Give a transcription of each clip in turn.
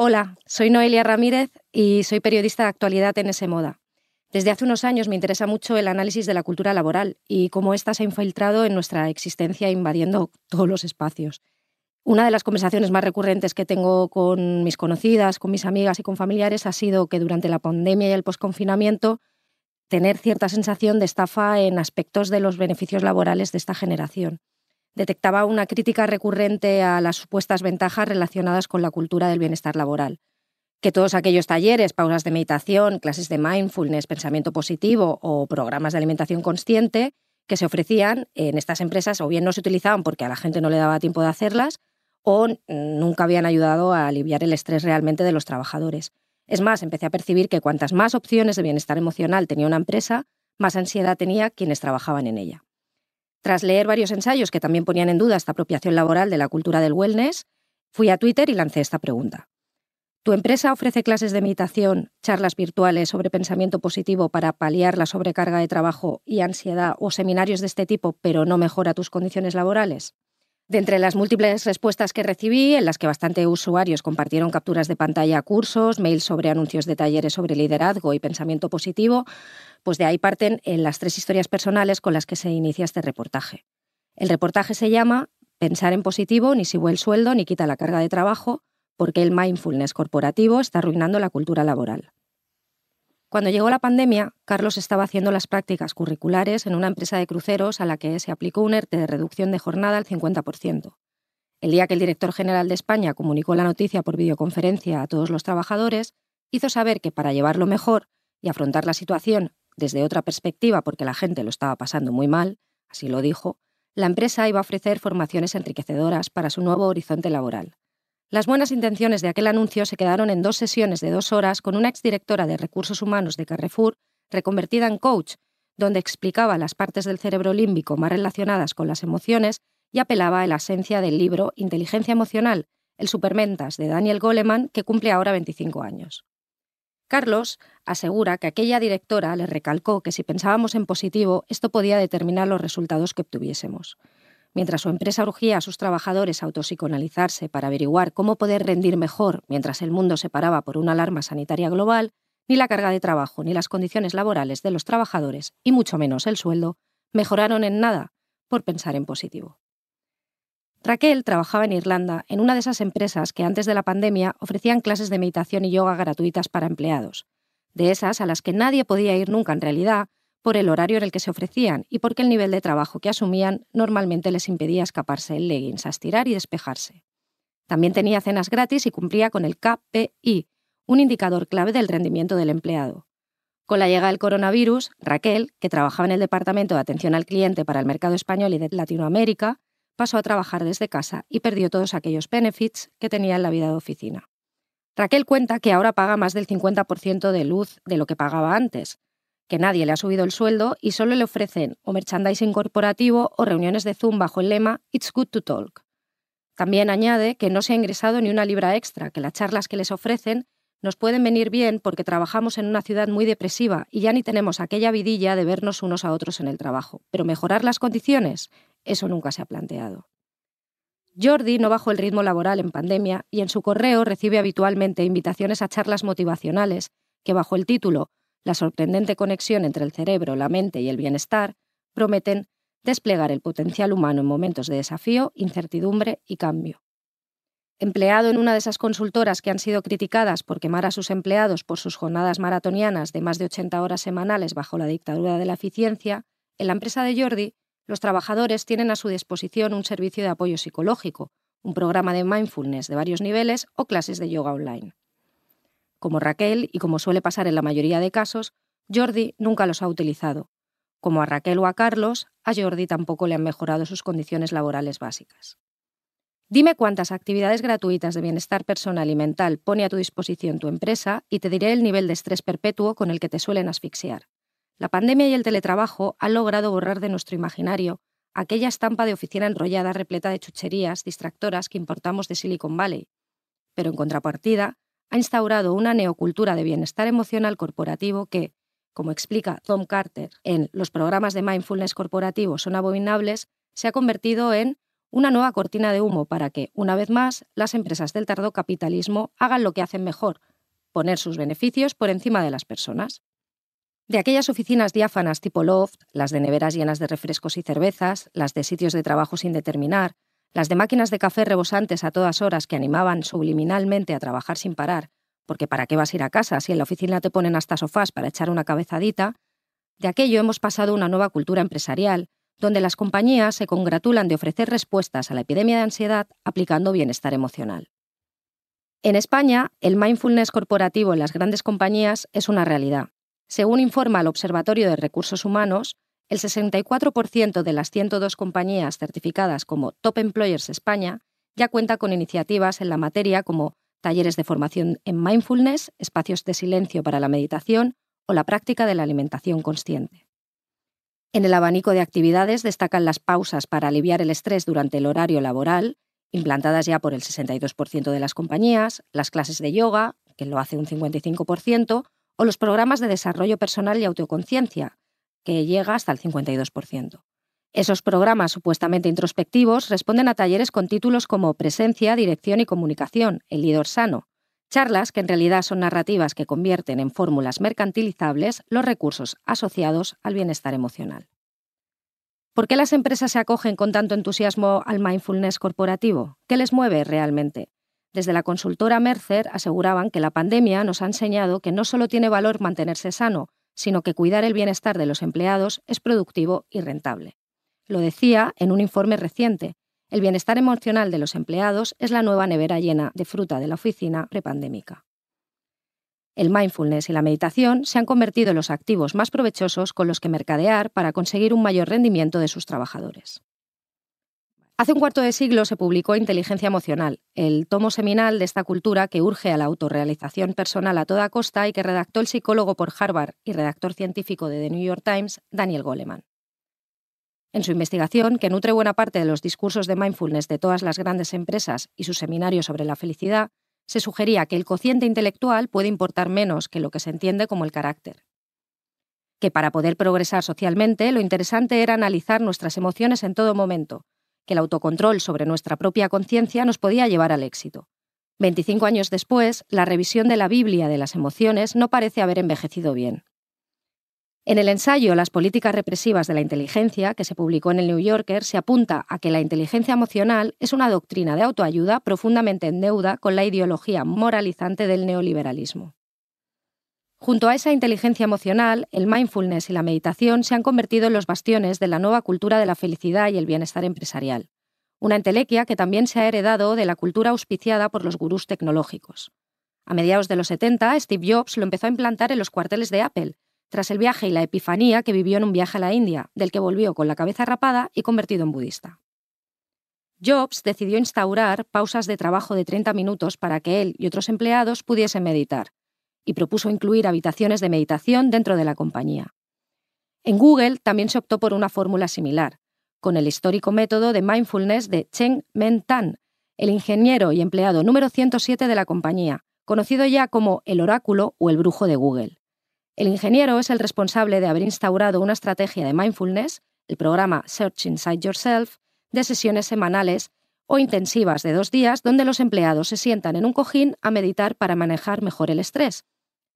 Hola, soy Noelia Ramírez y soy periodista de actualidad en ese Moda. Desde hace unos años me interesa mucho el análisis de la cultura laboral y cómo ésta se ha infiltrado en nuestra existencia invadiendo todos los espacios. Una de las conversaciones más recurrentes que tengo con mis conocidas, con mis amigas y con familiares ha sido que durante la pandemia y el posconfinamiento tener cierta sensación de estafa en aspectos de los beneficios laborales de esta generación. Detectaba una crítica recurrente a las supuestas ventajas relacionadas con la cultura del bienestar laboral que todos aquellos talleres, pausas de meditación, clases de mindfulness, pensamiento positivo o programas de alimentación consciente que se ofrecían en estas empresas o bien no se utilizaban porque a la gente no le daba tiempo de hacerlas o nunca habían ayudado a aliviar el estrés realmente de los trabajadores. Es más, empecé a percibir que cuantas más opciones de bienestar emocional tenía una empresa, más ansiedad tenía quienes trabajaban en ella. Tras leer varios ensayos que también ponían en duda esta apropiación laboral de la cultura del wellness, fui a Twitter y lancé esta pregunta. ¿Tu empresa ofrece clases de meditación, charlas virtuales sobre pensamiento positivo para paliar la sobrecarga de trabajo y ansiedad o seminarios de este tipo, pero no mejora tus condiciones laborales? De entre las múltiples respuestas que recibí, en las que bastante usuarios compartieron capturas de pantalla cursos, mails sobre anuncios de talleres sobre liderazgo y pensamiento positivo, pues de ahí parten en las tres historias personales con las que se inicia este reportaje. El reportaje se llama Pensar en positivo ni sube el sueldo ni quita la carga de trabajo porque el mindfulness corporativo está arruinando la cultura laboral. Cuando llegó la pandemia, Carlos estaba haciendo las prácticas curriculares en una empresa de cruceros a la que se aplicó un ERTE de reducción de jornada al 50%. El día que el director general de España comunicó la noticia por videoconferencia a todos los trabajadores, hizo saber que para llevarlo mejor y afrontar la situación desde otra perspectiva porque la gente lo estaba pasando muy mal, así lo dijo, la empresa iba a ofrecer formaciones enriquecedoras para su nuevo horizonte laboral. Las buenas intenciones de aquel anuncio se quedaron en dos sesiones de dos horas con una exdirectora de recursos humanos de Carrefour, reconvertida en coach, donde explicaba las partes del cerebro límbico más relacionadas con las emociones y apelaba a la esencia del libro Inteligencia Emocional, el supermentas de Daniel Goleman, que cumple ahora 25 años. Carlos asegura que aquella directora le recalcó que si pensábamos en positivo, esto podía determinar los resultados que obtuviésemos. Mientras su empresa urgía a sus trabajadores a autopsicoanalizarse para averiguar cómo poder rendir mejor mientras el mundo se paraba por una alarma sanitaria global, ni la carga de trabajo ni las condiciones laborales de los trabajadores, y mucho menos el sueldo, mejoraron en nada por pensar en positivo. Raquel trabajaba en Irlanda en una de esas empresas que antes de la pandemia ofrecían clases de meditación y yoga gratuitas para empleados, de esas a las que nadie podía ir nunca en realidad, por el horario en el que se ofrecían y porque el nivel de trabajo que asumían normalmente les impedía escaparse en leggings a estirar y despejarse. También tenía cenas gratis y cumplía con el KPI, un indicador clave del rendimiento del empleado. Con la llegada del coronavirus, Raquel, que trabajaba en el Departamento de Atención al Cliente para el mercado español y de Latinoamérica, pasó a trabajar desde casa y perdió todos aquellos benefits que tenía en la vida de oficina. Raquel cuenta que ahora paga más del 50% de luz de lo que pagaba antes, que nadie le ha subido el sueldo y solo le ofrecen o merchandising corporativo o reuniones de Zoom bajo el lema It's good to talk. También añade que no se ha ingresado ni una libra extra, que las charlas que les ofrecen nos pueden venir bien porque trabajamos en una ciudad muy depresiva y ya ni tenemos aquella vidilla de vernos unos a otros en el trabajo. Pero mejorar las condiciones, eso nunca se ha planteado. Jordi no bajó el ritmo laboral en pandemia y en su correo recibe habitualmente invitaciones a charlas motivacionales que bajo el título la sorprendente conexión entre el cerebro, la mente y el bienestar, prometen desplegar el potencial humano en momentos de desafío, incertidumbre y cambio. Empleado en una de esas consultoras que han sido criticadas por quemar a sus empleados por sus jornadas maratonianas de más de 80 horas semanales bajo la dictadura de la eficiencia, en la empresa de Jordi, los trabajadores tienen a su disposición un servicio de apoyo psicológico, un programa de mindfulness de varios niveles o clases de yoga online. Como Raquel, y como suele pasar en la mayoría de casos, Jordi nunca los ha utilizado. Como a Raquel o a Carlos, a Jordi tampoco le han mejorado sus condiciones laborales básicas. Dime cuántas actividades gratuitas de bienestar personal y mental pone a tu disposición tu empresa y te diré el nivel de estrés perpetuo con el que te suelen asfixiar. La pandemia y el teletrabajo han logrado borrar de nuestro imaginario aquella estampa de oficina enrollada repleta de chucherías distractoras que importamos de Silicon Valley. Pero en contrapartida, ha instaurado una neocultura de bienestar emocional corporativo que, como explica Tom Carter en Los programas de mindfulness corporativo son abominables, se ha convertido en una nueva cortina de humo para que, una vez más, las empresas del tardocapitalismo hagan lo que hacen mejor, poner sus beneficios por encima de las personas. De aquellas oficinas diáfanas tipo loft, las de neveras llenas de refrescos y cervezas, las de sitios de trabajo sin determinar, las de máquinas de café rebosantes a todas horas que animaban subliminalmente a trabajar sin parar, porque ¿para qué vas a ir a casa si en la oficina te ponen hasta sofás para echar una cabezadita? De aquello hemos pasado una nueva cultura empresarial, donde las compañías se congratulan de ofrecer respuestas a la epidemia de ansiedad aplicando bienestar emocional. En España, el mindfulness corporativo en las grandes compañías es una realidad. Según informa el Observatorio de Recursos Humanos, el 64% de las 102 compañías certificadas como Top Employers España ya cuenta con iniciativas en la materia como talleres de formación en mindfulness, espacios de silencio para la meditación o la práctica de la alimentación consciente. En el abanico de actividades destacan las pausas para aliviar el estrés durante el horario laboral, implantadas ya por el 62% de las compañías, las clases de yoga, que lo hace un 55%, o los programas de desarrollo personal y autoconciencia, que llega hasta el 52%. Esos programas supuestamente introspectivos responden a talleres con títulos como Presencia, Dirección y Comunicación, el líder sano, charlas que en realidad son narrativas que convierten en fórmulas mercantilizables los recursos asociados al bienestar emocional. ¿Por qué las empresas se acogen con tanto entusiasmo al mindfulness corporativo? ¿Qué les mueve realmente? Desde la consultora Mercer aseguraban que la pandemia nos ha enseñado que no solo tiene valor mantenerse sano, sino que cuidar el bienestar de los empleados es productivo y rentable. Lo decía en un informe reciente. El bienestar emocional de los empleados es la nueva nevera llena de fruta de la oficina prepandémica. El mindfulness y la meditación se han convertido en los activos más provechosos con los que mercadear para conseguir un mayor rendimiento de sus trabajadores. Hace un cuarto de siglo se publicó Inteligencia Emocional, el tomo seminal de esta cultura que urge a la autorrealización personal a toda costa y que redactó el psicólogo por Harvard y redactor científico de The New York Times, Daniel Goleman. En su investigación, que nutre buena parte de los discursos de mindfulness de todas las grandes empresas y su seminario sobre la felicidad, se sugería que el cociente intelectual puede importar menos que lo que se entiende como el carácter. Que para poder progresar socialmente, lo interesante era analizar nuestras emociones en todo momento, que el autocontrol sobre nuestra propia conciencia nos podía llevar al éxito. 25 años después, la revisión de la Biblia de las emociones no parece haber envejecido bien. En el ensayo Las políticas represivas de la inteligencia, que se publicó en el New Yorker, se apunta a que la inteligencia emocional es una doctrina de autoayuda profundamente en deuda con la ideología moralizante del neoliberalismo. Junto a esa inteligencia emocional, el mindfulness y la meditación se han convertido en los bastiones de la nueva cultura de la felicidad y el bienestar empresarial, una entelequia que también se ha heredado de la cultura auspiciada por los gurús tecnológicos. A mediados de los 70, Steve Jobs lo empezó a implantar en los cuarteles de Apple, tras el viaje y la epifanía que vivió en un viaje a la India, del que volvió con la cabeza rapada y convertido en budista. Jobs decidió instaurar pausas de trabajo de 30 minutos para que él y otros empleados pudiesen meditar, y propuso incluir habitaciones de meditación dentro de la compañía. En Google también se optó por una fórmula similar, con el histórico método de mindfulness de Cheng Men Tan, el ingeniero y empleado número 107 de la compañía, conocido ya como el oráculo o el brujo de Google. El ingeniero es el responsable de haber instaurado una estrategia de mindfulness, el programa Search Inside Yourself, de sesiones semanales o intensivas de dos días donde los empleados se sientan en un cojín a meditar para manejar mejor el estrés.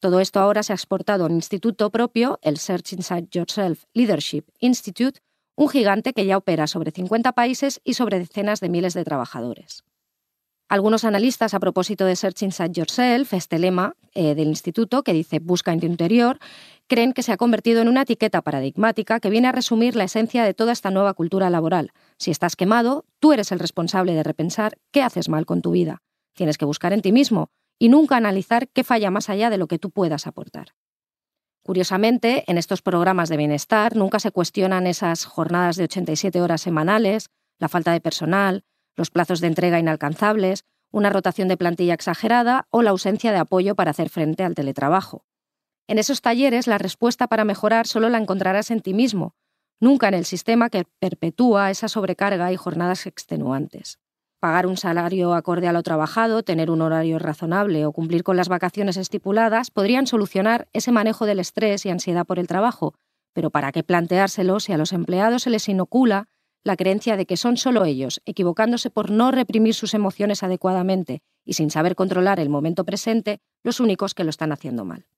Todo esto ahora se ha exportado a un instituto propio, el Search Inside Yourself Leadership Institute, un gigante que ya opera sobre 50 países y sobre decenas de miles de trabajadores. Algunos analistas, a propósito de Search Inside Yourself, este lema eh, del instituto que dice busca en tu interior, creen que se ha convertido en una etiqueta paradigmática que viene a resumir la esencia de toda esta nueva cultura laboral. Si estás quemado, tú eres el responsable de repensar qué haces mal con tu vida. Tienes que buscar en ti mismo y nunca analizar qué falla más allá de lo que tú puedas aportar. Curiosamente, en estos programas de bienestar nunca se cuestionan esas jornadas de 87 horas semanales, la falta de personal, los plazos de entrega inalcanzables, una rotación de plantilla exagerada o la ausencia de apoyo para hacer frente al teletrabajo. En esos talleres la respuesta para mejorar solo la encontrarás en ti mismo, nunca en el sistema que perpetúa esa sobrecarga y jornadas extenuantes. Pagar un salario acorde a lo trabajado, tener un horario razonable o cumplir con las vacaciones estipuladas podrían solucionar ese manejo del estrés y ansiedad por el trabajo, pero ¿para qué planteárselo si a los empleados se les inocula la creencia de que son solo ellos, equivocándose por no reprimir sus emociones adecuadamente y sin saber controlar el momento presente, los únicos que lo están haciendo mal.